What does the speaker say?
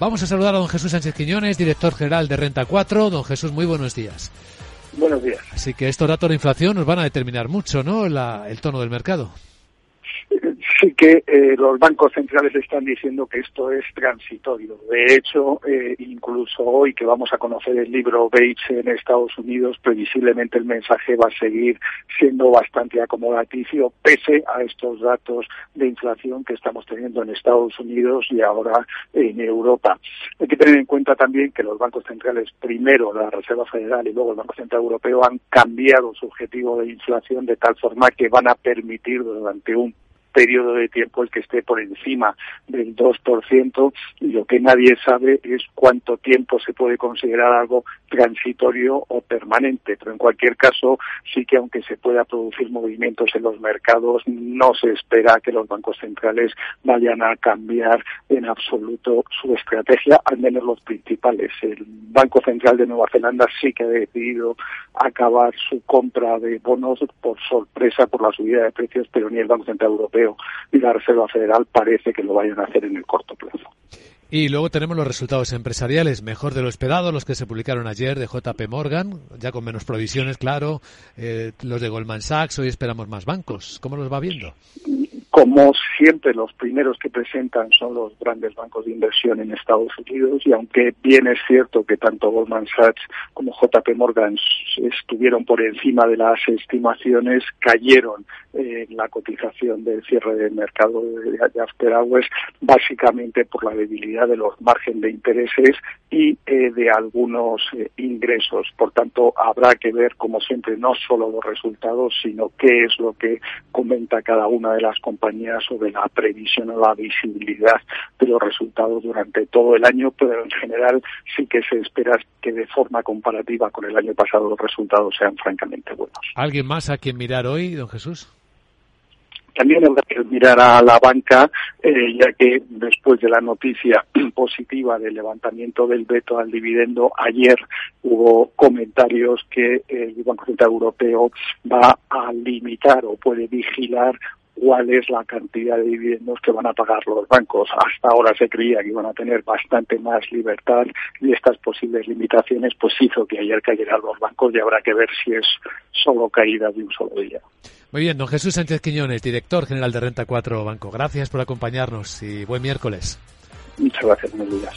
Vamos a saludar a don Jesús Sánchez Quiñones, director general de Renta 4. Don Jesús, muy buenos días. Buenos días. Así que estos datos de inflación nos van a determinar mucho, ¿no? el tono del mercado sí que eh, los bancos centrales están diciendo que esto es transitorio. De hecho, eh, incluso hoy que vamos a conocer el libro Bates en Estados Unidos, previsiblemente el mensaje va a seguir siendo bastante acomodaticio, pese a estos datos de inflación que estamos teniendo en Estados Unidos y ahora en Europa. Hay que tener en cuenta también que los bancos centrales, primero la Reserva Federal y luego el Banco Central Europeo, han cambiado su objetivo de inflación de tal forma que van a permitir durante un periodo de tiempo el que esté por encima del 2% y lo que nadie sabe es cuánto tiempo se puede considerar algo transitorio o permanente. Pero en cualquier caso, sí que aunque se pueda producir movimientos en los mercados, no se espera que los bancos centrales vayan a cambiar en absoluto su estrategia, al menos los principales. El Banco Central de Nueva Zelanda sí que ha decidido acabar su compra de bonos por sorpresa por la subida de precios, pero ni el Banco Central Europeo y la Reserva Federal parece que lo vayan a hacer en el corto plazo. Y luego tenemos los resultados empresariales, mejor de lo esperado, los que se publicaron ayer de JP Morgan, ya con menos provisiones, claro, eh, los de Goldman Sachs, hoy esperamos más bancos. ¿Cómo los va viendo? Como siempre, los primeros que presentan son los grandes bancos de inversión en Estados Unidos y aunque bien es cierto que tanto Goldman Sachs como JP Morgan estuvieron por encima de las estimaciones, cayeron en la cotización del cierre del mercado de after hours básicamente por la debilidad de los márgenes de intereses y eh, de algunos eh, ingresos. Por tanto, habrá que ver, como siempre, no solo los resultados, sino qué es lo que comenta cada una de las compañías sobre la previsión o la visibilidad de los resultados durante todo el año, pero en general sí que se espera que de forma comparativa con el año pasado los resultados sean francamente buenos. ¿Alguien más a quien mirar hoy, don Jesús? También habrá que mirar a la banca, eh, ya que después de la noticia positiva del levantamiento del veto al dividendo, ayer hubo comentarios que el Banco Central Europeo va a limitar o puede vigilar cuál es la cantidad de dividendos que van a pagar los bancos. Hasta ahora se creía que iban a tener bastante más libertad y estas posibles limitaciones pues hizo que ayer cayeran los bancos y habrá que ver si es solo caída de un solo día. Muy bien, don Jesús Sánchez Quiñones, director general de Renta 4 Banco. Gracias por acompañarnos y buen miércoles. Muchas gracias, buenos días.